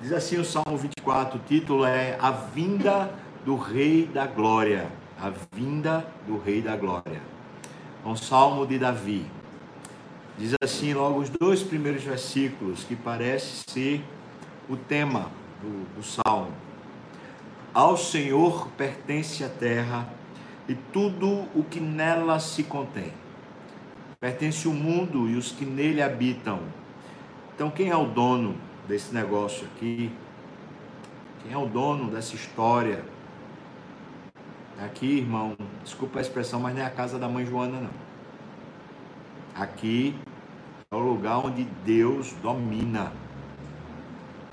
Diz assim o Salmo 24, o título é A Vinda do Rei da Glória. A Vinda do Rei da Glória. É um salmo de Davi. Diz assim logo os dois primeiros versículos, que parece ser o tema do, do salmo. Ao Senhor pertence a terra e tudo o que nela se contém. Pertence o mundo e os que nele habitam. Então, quem é o dono desse negócio aqui? Quem é o dono dessa história? Aqui, irmão, desculpa a expressão, mas não é a casa da mãe Joana, não. Aqui é o lugar onde Deus domina.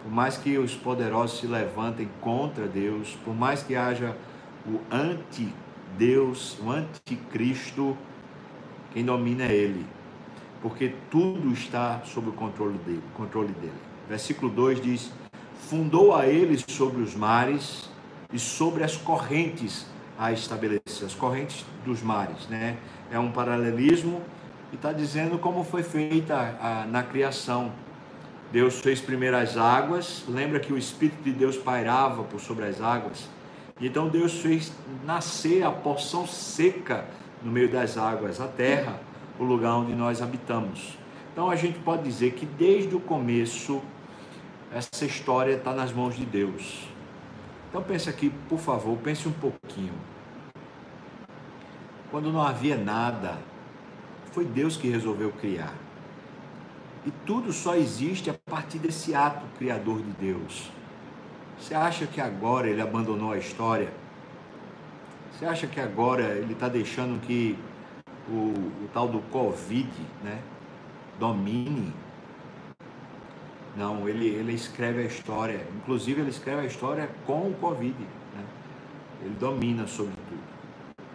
Por mais que os poderosos se levantem contra Deus, por mais que haja o anti-Deus, o anticristo, quem domina é Ele. Porque tudo está sob o controle dele. Controle dele. Versículo 2 diz: Fundou a ele sobre os mares e sobre as correntes a estabelecer, as correntes dos mares, né? É um paralelismo e está dizendo como foi feita a, na criação. Deus fez primeiro as águas, lembra que o Espírito de Deus pairava por sobre as águas, então Deus fez nascer a porção seca no meio das águas, a terra, o lugar onde nós habitamos. Então a gente pode dizer que desde o começo essa história está nas mãos de Deus. Então pense aqui, por favor, pense um pouquinho. Quando não havia nada, foi Deus que resolveu criar. E tudo só existe a partir desse ato criador de Deus. Você acha que agora ele abandonou a história? Você acha que agora ele está deixando que o, o, tal do Covid né, domine não, ele, ele escreve a história, inclusive ele escreve a história com o Covid. Né? Ele domina sobre tudo.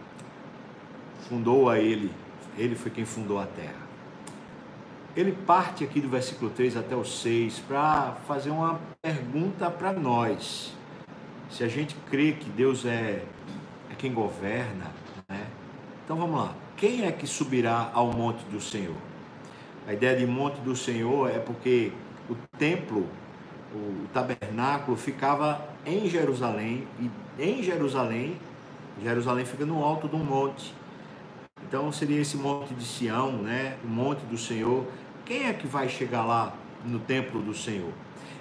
Fundou a ele, ele foi quem fundou a terra. Ele parte aqui do versículo 3 até o 6 para fazer uma pergunta para nós. Se a gente crê que Deus é, é quem governa, né? Então vamos lá. Quem é que subirá ao monte do Senhor? A ideia de monte do Senhor é porque o templo, o tabernáculo ficava em Jerusalém e em Jerusalém, Jerusalém fica no alto de um monte. Então seria esse monte de Sião, né? O monte do Senhor. Quem é que vai chegar lá no templo do Senhor?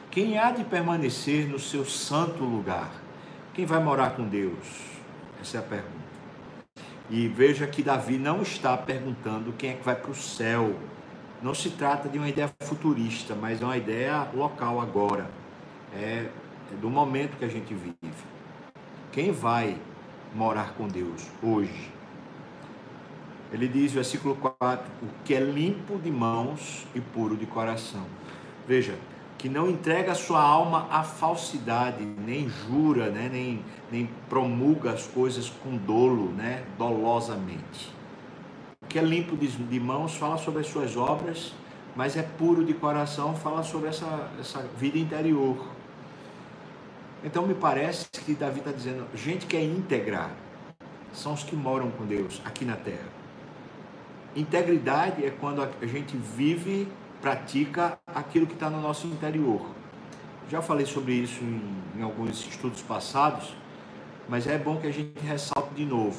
Quem há de permanecer no seu santo lugar? Quem vai morar com Deus? Essa é a pergunta. E veja que Davi não está perguntando quem é que vai para o céu, não se trata de uma ideia futurista, mas é uma ideia local agora. É, é do momento que a gente vive. Quem vai morar com Deus hoje? Ele diz, versículo 4, o que é limpo de mãos e puro de coração. Veja, que não entrega sua alma à falsidade, nem jura, né? nem, nem promulga as coisas com dolo, né? dolosamente que é limpo de mãos fala sobre as suas obras, mas é puro de coração, fala sobre essa, essa vida interior. Então me parece que Davi está dizendo, gente que é íntegra, são os que moram com Deus aqui na terra. Integridade é quando a gente vive, pratica aquilo que está no nosso interior. Já falei sobre isso em, em alguns estudos passados, mas é bom que a gente ressalte de novo.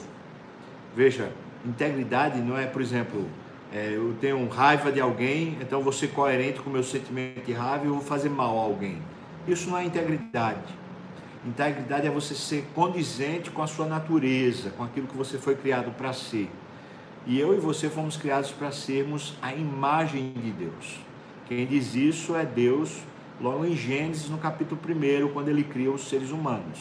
Veja, Integridade não é, por exemplo, é, eu tenho raiva de alguém, então vou ser coerente com o meu sentimento de raiva e vou fazer mal a alguém. Isso não é integridade. Integridade é você ser condizente com a sua natureza, com aquilo que você foi criado para ser. E eu e você fomos criados para sermos a imagem de Deus. Quem diz isso é Deus, logo em Gênesis, no capítulo 1, quando ele cria os seres humanos.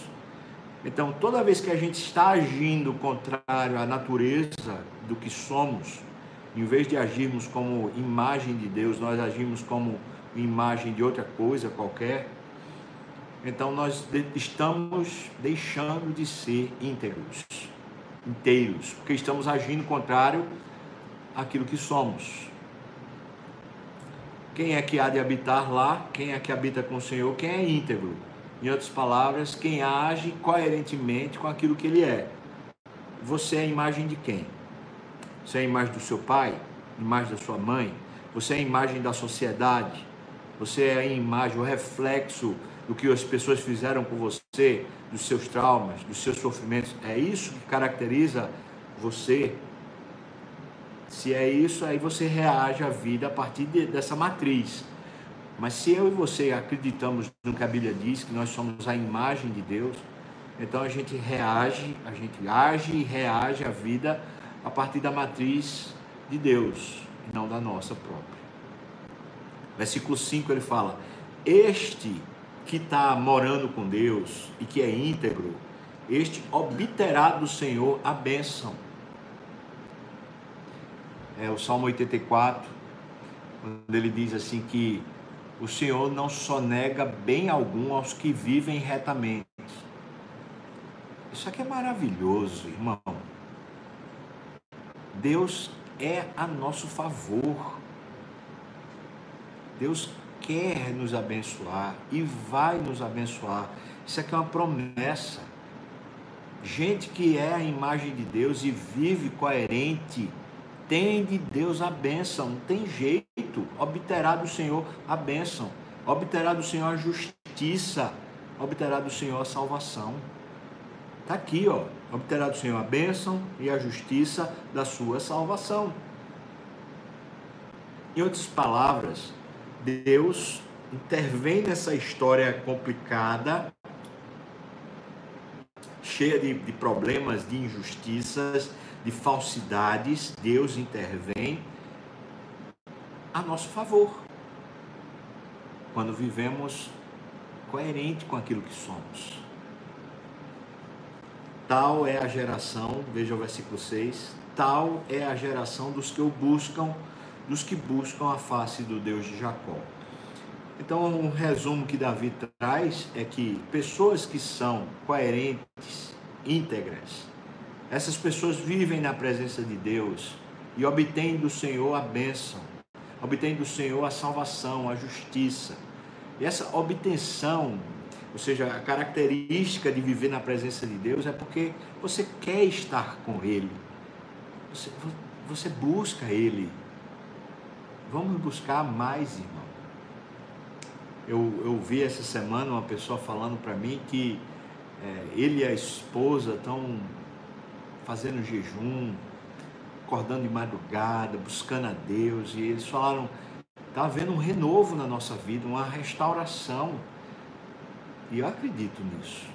Então, toda vez que a gente está agindo contrário à natureza do que somos, em vez de agirmos como imagem de Deus, nós agimos como imagem de outra coisa qualquer, então nós estamos deixando de ser íntegros, inteiros, porque estamos agindo contrário àquilo que somos. Quem é que há de habitar lá? Quem é que habita com o Senhor? Quem é íntegro? Em outras palavras, quem age coerentemente com aquilo que ele é. Você é a imagem de quem? Você é a imagem do seu pai? Imagem da sua mãe? Você é a imagem da sociedade? Você é a imagem, o reflexo do que as pessoas fizeram com você, dos seus traumas, dos seus sofrimentos. É isso que caracteriza você. Se é isso, aí você reage à vida a partir de, dessa matriz. Mas se eu e você acreditamos no que a Bíblia diz, que nós somos a imagem de Deus, então a gente reage, a gente age e reage à vida a partir da matriz de Deus e não da nossa própria. Versículo 5 ele fala: Este que está morando com Deus e que é íntegro, este obterá do Senhor a bênção. É o Salmo 84, quando ele diz assim que o Senhor não só nega bem algum aos que vivem retamente. Isso aqui é maravilhoso, irmão. Deus é a nosso favor. Deus quer nos abençoar e vai nos abençoar. Isso aqui é uma promessa. Gente que é a imagem de Deus e vive coerente, tem de Deus a bênção, não tem jeito. Obterá do Senhor a bênção, obterá do Senhor a justiça, obterá do Senhor a salvação. Está aqui, ó. Obterá do Senhor a bênção e a justiça da sua salvação. Em outras palavras, Deus intervém nessa história complicada, cheia de, de problemas, de injustiças, de falsidades. Deus intervém a nosso favor, quando vivemos coerente com aquilo que somos. Tal é a geração, veja o versículo 6, tal é a geração dos que o buscam, dos que buscam a face do Deus de Jacó. Então, um resumo que Davi traz é que pessoas que são coerentes, íntegras, essas pessoas vivem na presença de Deus e obtêm do Senhor a bênção, obtêm do Senhor a salvação, a justiça. E essa obtenção ou seja, a característica de viver na presença de Deus é porque você quer estar com Ele. Você, você busca Ele. Vamos buscar mais, irmão. Eu, eu vi essa semana uma pessoa falando para mim que é, ele e a esposa estão fazendo jejum, acordando de madrugada, buscando a Deus, e eles falaram: está havendo um renovo na nossa vida, uma restauração e eu acredito nisso.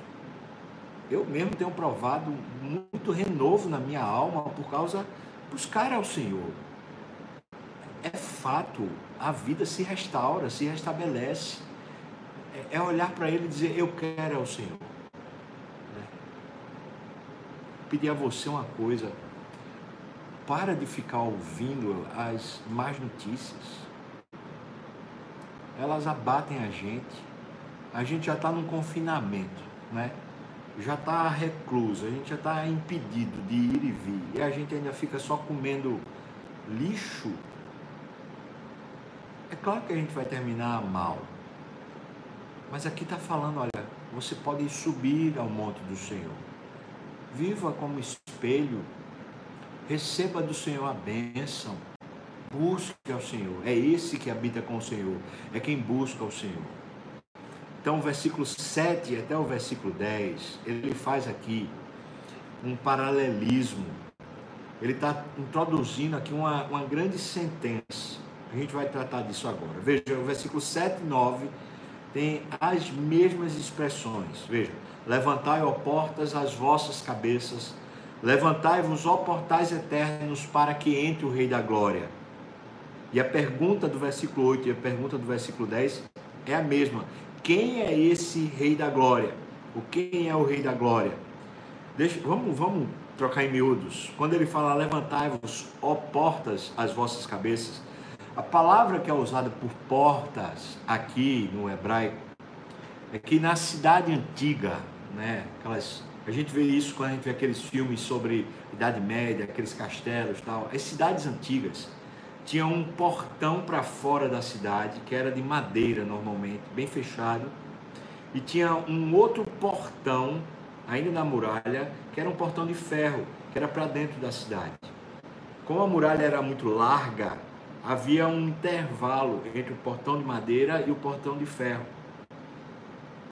Eu mesmo tenho provado muito renovo na minha alma por causa buscar ao Senhor. É fato, a vida se restaura, se restabelece. É, é olhar para Ele e dizer: Eu quero ao Senhor. Pedir a você uma coisa: para de ficar ouvindo as más notícias. Elas abatem a gente a gente já está num confinamento, né? já está recluso, a gente já está impedido de ir e vir, e a gente ainda fica só comendo lixo, é claro que a gente vai terminar mal. Mas aqui está falando, olha, você pode subir ao monte do Senhor. Viva como espelho. Receba do Senhor a bênção. Busque ao Senhor. É esse que habita com o Senhor. É quem busca o Senhor. Então, o versículo 7 até o versículo 10, ele faz aqui um paralelismo. Ele está introduzindo aqui uma, uma grande sentença. A gente vai tratar disso agora. Veja, o versículo 7 e 9 tem as mesmas expressões. Veja, levantai, ó portas, as vossas cabeças, levantai-vos, ó portais eternos, para que entre o Rei da Glória. E a pergunta do versículo 8 e a pergunta do versículo 10 é a mesma quem é esse Rei da Glória? O quem é o Rei da Glória? Deixa, vamos, vamos trocar em miúdos. Quando ele fala levantai-vos, ó portas, as vossas cabeças, a palavra que é usada por portas aqui no hebraico é que na cidade antiga, né, aquelas, a gente vê isso quando a gente vê aqueles filmes sobre Idade Média, aqueles castelos tal, as cidades antigas tinha um portão para fora da cidade, que era de madeira normalmente, bem fechado, e tinha um outro portão, ainda na muralha, que era um portão de ferro, que era para dentro da cidade. Como a muralha era muito larga, havia um intervalo entre o portão de madeira e o portão de ferro.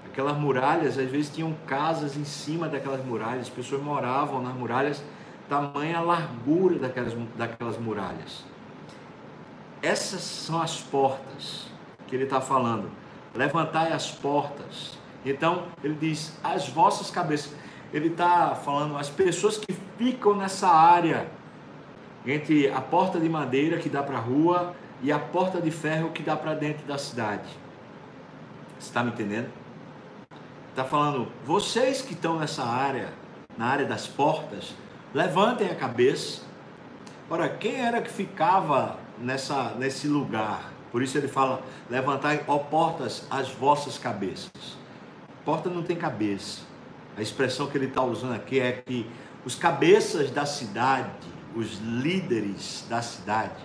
Aquelas muralhas, às vezes tinham casas em cima daquelas muralhas, as pessoas moravam nas muralhas, tamanha largura daquelas, daquelas muralhas. Essas são as portas que ele está falando. Levantai as portas. Então, ele diz: as vossas cabeças. Ele está falando as pessoas que ficam nessa área entre a porta de madeira que dá para a rua e a porta de ferro que dá para dentro da cidade. Você está me entendendo? Está falando, vocês que estão nessa área, na área das portas, levantem a cabeça. Ora, quem era que ficava nessa, nesse lugar? Por isso ele fala: levantai, ó portas, as vossas cabeças. Porta não tem cabeça. A expressão que ele está usando aqui é que os cabeças da cidade os líderes da cidade,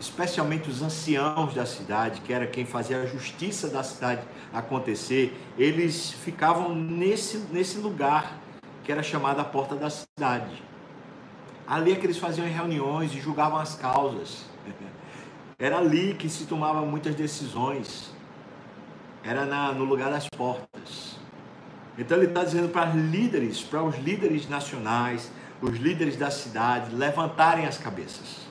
especialmente os anciãos da cidade, que era quem fazia a justiça da cidade acontecer, eles ficavam nesse, nesse lugar que era chamado a porta da cidade. Ali é que eles faziam reuniões e julgavam as causas. Era ali que se tomavam muitas decisões. Era na, no lugar das portas. Então ele está dizendo para líderes, para os líderes nacionais, os líderes da cidade levantarem as cabeças.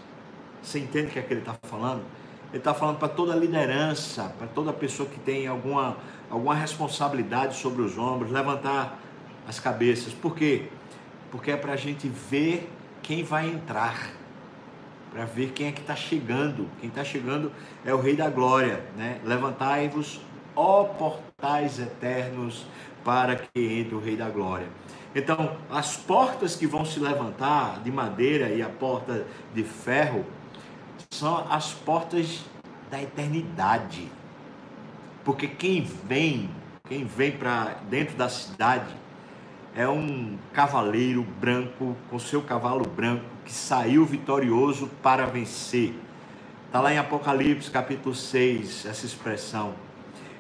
Você entende o que é que ele está falando? Ele está falando para toda liderança, para toda pessoa que tem alguma, alguma responsabilidade sobre os ombros, levantar as cabeças. Por quê? Porque é para a gente ver quem vai entrar, para ver quem é que está chegando. Quem está chegando é o Rei da Glória. Né? Levantai-vos, ó portais eternos, para que entre o Rei da Glória. Então, as portas que vão se levantar de madeira e a porta de ferro são as portas da eternidade. Porque quem vem, quem vem para dentro da cidade é um cavaleiro branco com seu cavalo branco que saiu vitorioso para vencer. Está lá em Apocalipse capítulo 6, essa expressão.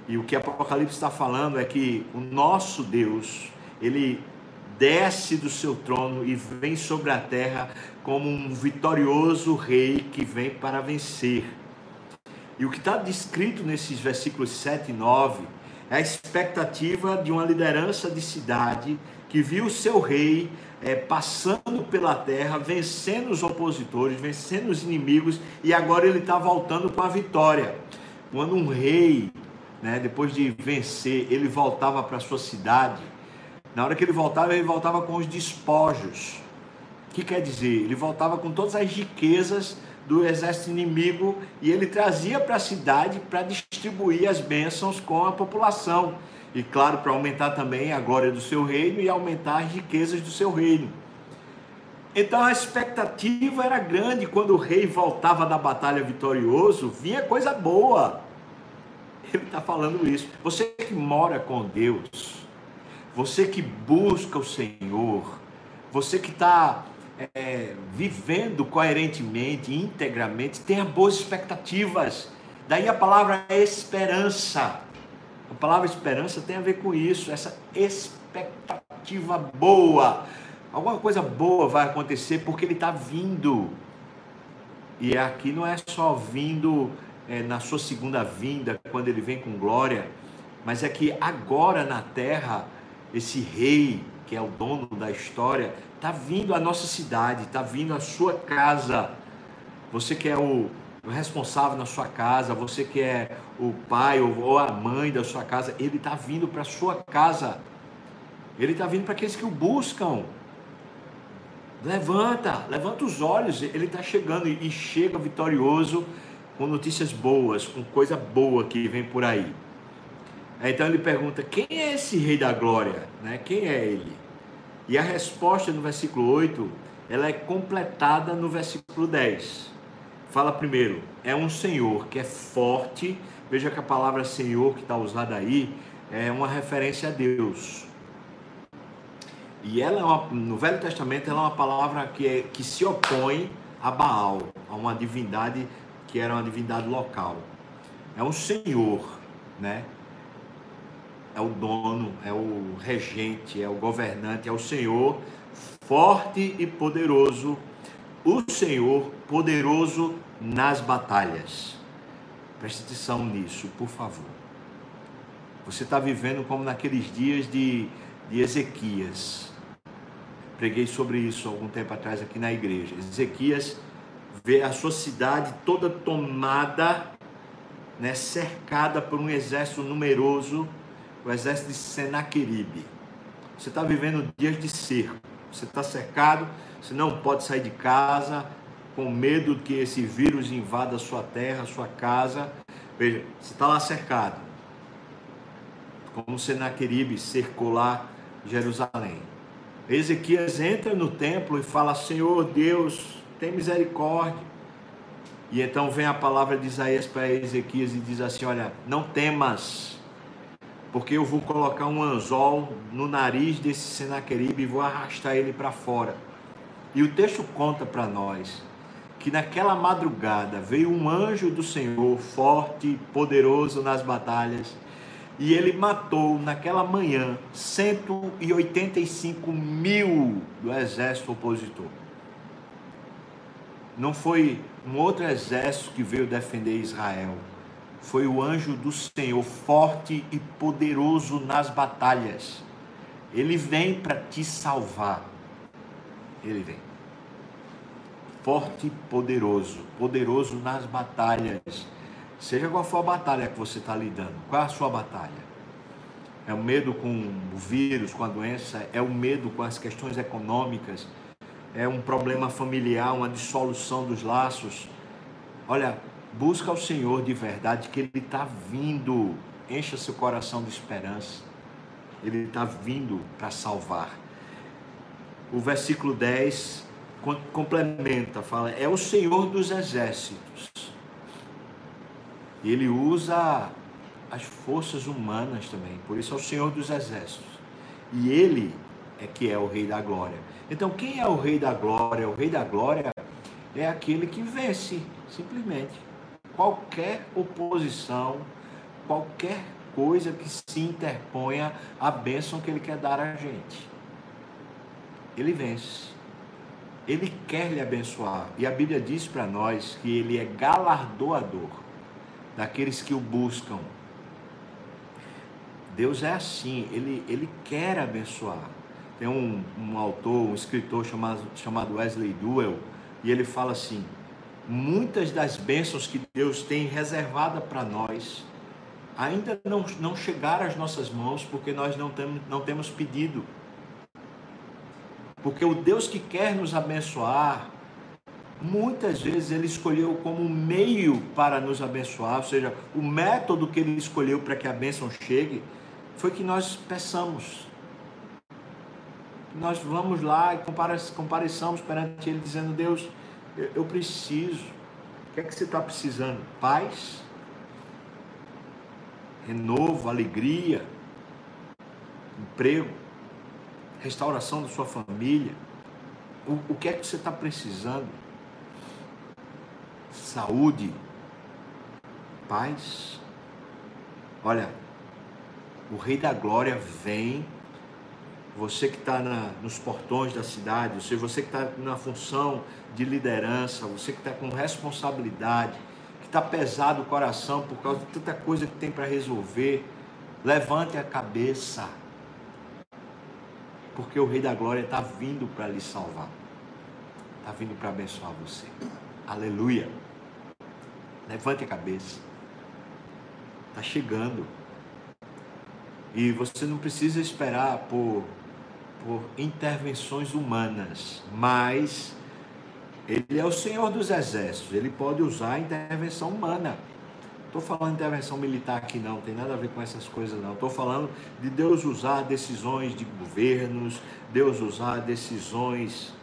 E o que Apocalipse está falando é que o nosso Deus, ele desce do seu trono e vem sobre a terra como um vitorioso rei que vem para vencer. E o que está descrito nesses versículos 7 e 9 é a expectativa de uma liderança de cidade que viu o seu rei é, passando pela terra, vencendo os opositores, vencendo os inimigos, e agora ele está voltando com a vitória. Quando um rei, né, depois de vencer, ele voltava para sua cidade, na hora que ele voltava, ele voltava com os despojos. O que quer dizer? Ele voltava com todas as riquezas do exército inimigo e ele trazia para a cidade para distribuir as bênçãos com a população. E claro, para aumentar também a glória do seu reino e aumentar as riquezas do seu reino. Então a expectativa era grande quando o rei voltava da batalha vitorioso, vinha coisa boa. Ele está falando isso. Você que mora com Deus, você que busca o Senhor, você que está é, vivendo coerentemente, integramente, tenha boas expectativas. Daí a palavra esperança. A palavra esperança tem a ver com isso, essa expectativa boa. Alguma coisa boa vai acontecer porque ele está vindo. E aqui não é só vindo é, na sua segunda vinda, quando ele vem com glória, mas é que agora na terra esse rei que é o dono da história, está vindo à nossa cidade, está vindo à sua casa. Você que é o, responsável na sua casa, você que é o pai ou a mãe da sua casa, ele está vindo para a sua casa. Ele está vindo para aqueles que o buscam. Levanta, levanta os olhos, ele está chegando e chega vitorioso com notícias boas, com coisa boa que vem por aí. Então ele pergunta: quem é esse Rei da Glória? Né? Quem é ele? E a resposta no versículo 8 ela é completada no versículo 10. Fala primeiro: é um Senhor que é forte. Veja que a palavra Senhor que está usada aí é uma referência a Deus. E ela é uma, no Velho Testamento ela é uma palavra que, é, que se opõe a Baal, a uma divindade que era uma divindade local. É um Senhor, né? É o dono, é o regente, é o governante, é o Senhor forte e poderoso, o Senhor poderoso nas batalhas. Preste atenção nisso, por favor. Você está vivendo como naqueles dias de, de Ezequias. Preguei sobre isso algum tempo atrás aqui na igreja. Ezequias vê a sua cidade toda tomada, né, cercada por um exército numeroso, o exército de Senaqueribe. Você está vivendo dias de cerco. Você está cercado, você não pode sair de casa, com medo que esse vírus invada sua terra, sua casa. Veja, você está lá cercado. Como Senaqueribe cercou lá Jerusalém. Ezequias entra no templo e fala: Senhor Deus, tem misericórdia. E então vem a palavra de Isaías para Ezequias e diz assim: Olha, não temas, porque eu vou colocar um anzol no nariz desse Senaqueribe e vou arrastar ele para fora. E o texto conta para nós que naquela madrugada veio um anjo do Senhor, forte poderoso nas batalhas, e ele matou naquela manhã 185 mil do exército opositor. Não foi um outro exército que veio defender Israel, foi o anjo do Senhor, forte e poderoso nas batalhas. Ele vem para te salvar. Ele vem forte e poderoso, poderoso nas batalhas. Seja qual for a batalha que você está lidando, qual é a sua batalha? É o medo com o vírus, com a doença? É o medo com as questões econômicas? É um problema familiar, uma dissolução dos laços? Olha, busca o Senhor de verdade, que Ele está vindo. Encha seu coração de esperança. Ele está vindo para salvar. O versículo 10 complementa, fala, é o Senhor dos exércitos. Ele usa as forças humanas também, por isso é o Senhor dos exércitos. E ele é que é o Rei da Glória. Então, quem é o Rei da Glória? O Rei da Glória é aquele que vence, simplesmente. Qualquer oposição, qualquer coisa que se interponha à bênção que ele quer dar a gente. Ele vence. Ele quer lhe abençoar. E a Bíblia diz para nós que ele é galardoador daqueles que o buscam. Deus é assim, ele, ele quer abençoar. Tem um, um autor, um escritor chamado, chamado Wesley Duell, e ele fala assim: muitas das bênçãos que Deus tem reservada para nós ainda não, não chegaram às nossas mãos porque nós não temos, não temos pedido. Porque o Deus que quer nos abençoar, muitas vezes ele escolheu como meio para nos abençoar, ou seja, o método que ele escolheu para que a bênção chegue, foi que nós peçamos. Nós vamos lá e compareçamos perante ele, dizendo: Deus, eu preciso. O que é que você está precisando? Paz, renovo, alegria, emprego restauração da sua família. O, o que é que você está precisando? Saúde, paz. Olha, o Rei da Glória vem. Você que está nos portões da cidade, você, você que está na função de liderança, você que está com responsabilidade, que está pesado o coração por causa de tanta coisa que tem para resolver, levante a cabeça porque o Rei da Glória está vindo para lhe salvar, está vindo para abençoar você. Aleluia. Levante a cabeça. Está chegando. E você não precisa esperar por, por intervenções humanas, mas Ele é o Senhor dos Exércitos, Ele pode usar a intervenção humana. Estou falando de intervenção militar aqui não, tem nada a ver com essas coisas não. Estou falando de Deus usar decisões de governos, Deus usar decisões,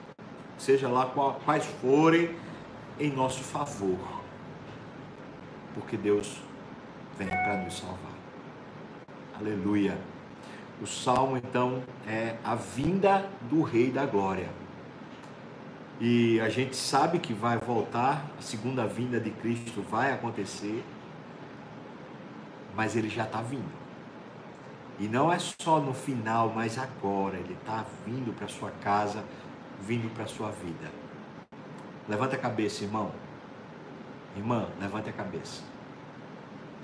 seja lá quais forem, em nosso favor. Porque Deus vem para nos salvar. Aleluia. O salmo então é a vinda do Rei da Glória. E a gente sabe que vai voltar, a segunda vinda de Cristo vai acontecer mas ele já está vindo. E não é só no final, mas agora. Ele está vindo para sua casa, vindo para sua vida. Levanta a cabeça, irmão. Irmã, levante a cabeça.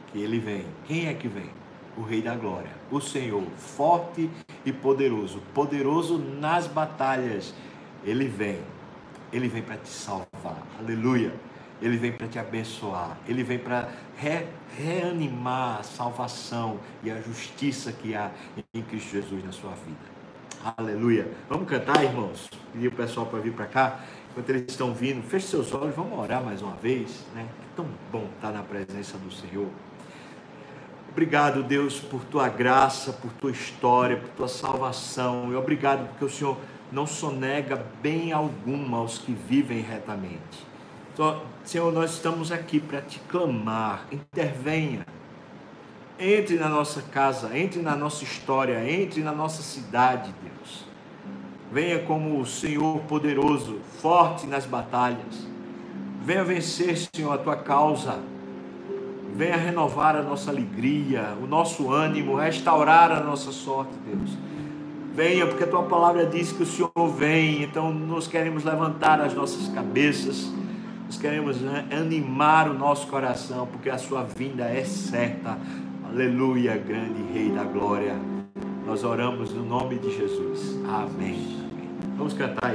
Que ele vem. Quem é que vem? O Rei da Glória, o Senhor, forte e poderoso, poderoso nas batalhas. Ele vem. Ele vem para te salvar. Aleluia. Ele vem para te abençoar. Ele vem para re, reanimar a salvação e a justiça que há em Cristo Jesus na sua vida. Aleluia. Vamos cantar, irmãos? Pedir o pessoal para vir para cá. Enquanto eles estão vindo, feche seus olhos, vamos orar mais uma vez. Né? É tão bom estar na presença do Senhor. Obrigado, Deus, por tua graça, por tua história, por tua salvação. E obrigado porque o Senhor não sonega bem alguma aos que vivem retamente. Então, Senhor, nós estamos aqui para te clamar. Intervenha. Entre na nossa casa, entre na nossa história, entre na nossa cidade, Deus. Venha como o Senhor poderoso, forte nas batalhas. Venha vencer, Senhor, a tua causa. Venha renovar a nossa alegria, o nosso ânimo, restaurar a nossa sorte, Deus. Venha, porque a tua palavra diz que o Senhor vem, então nós queremos levantar as nossas cabeças, nós queremos animar o nosso coração, porque a sua vinda é certa. Aleluia, grande Rei da Glória. Nós oramos no nome de Jesus. Amém. Vamos cantar.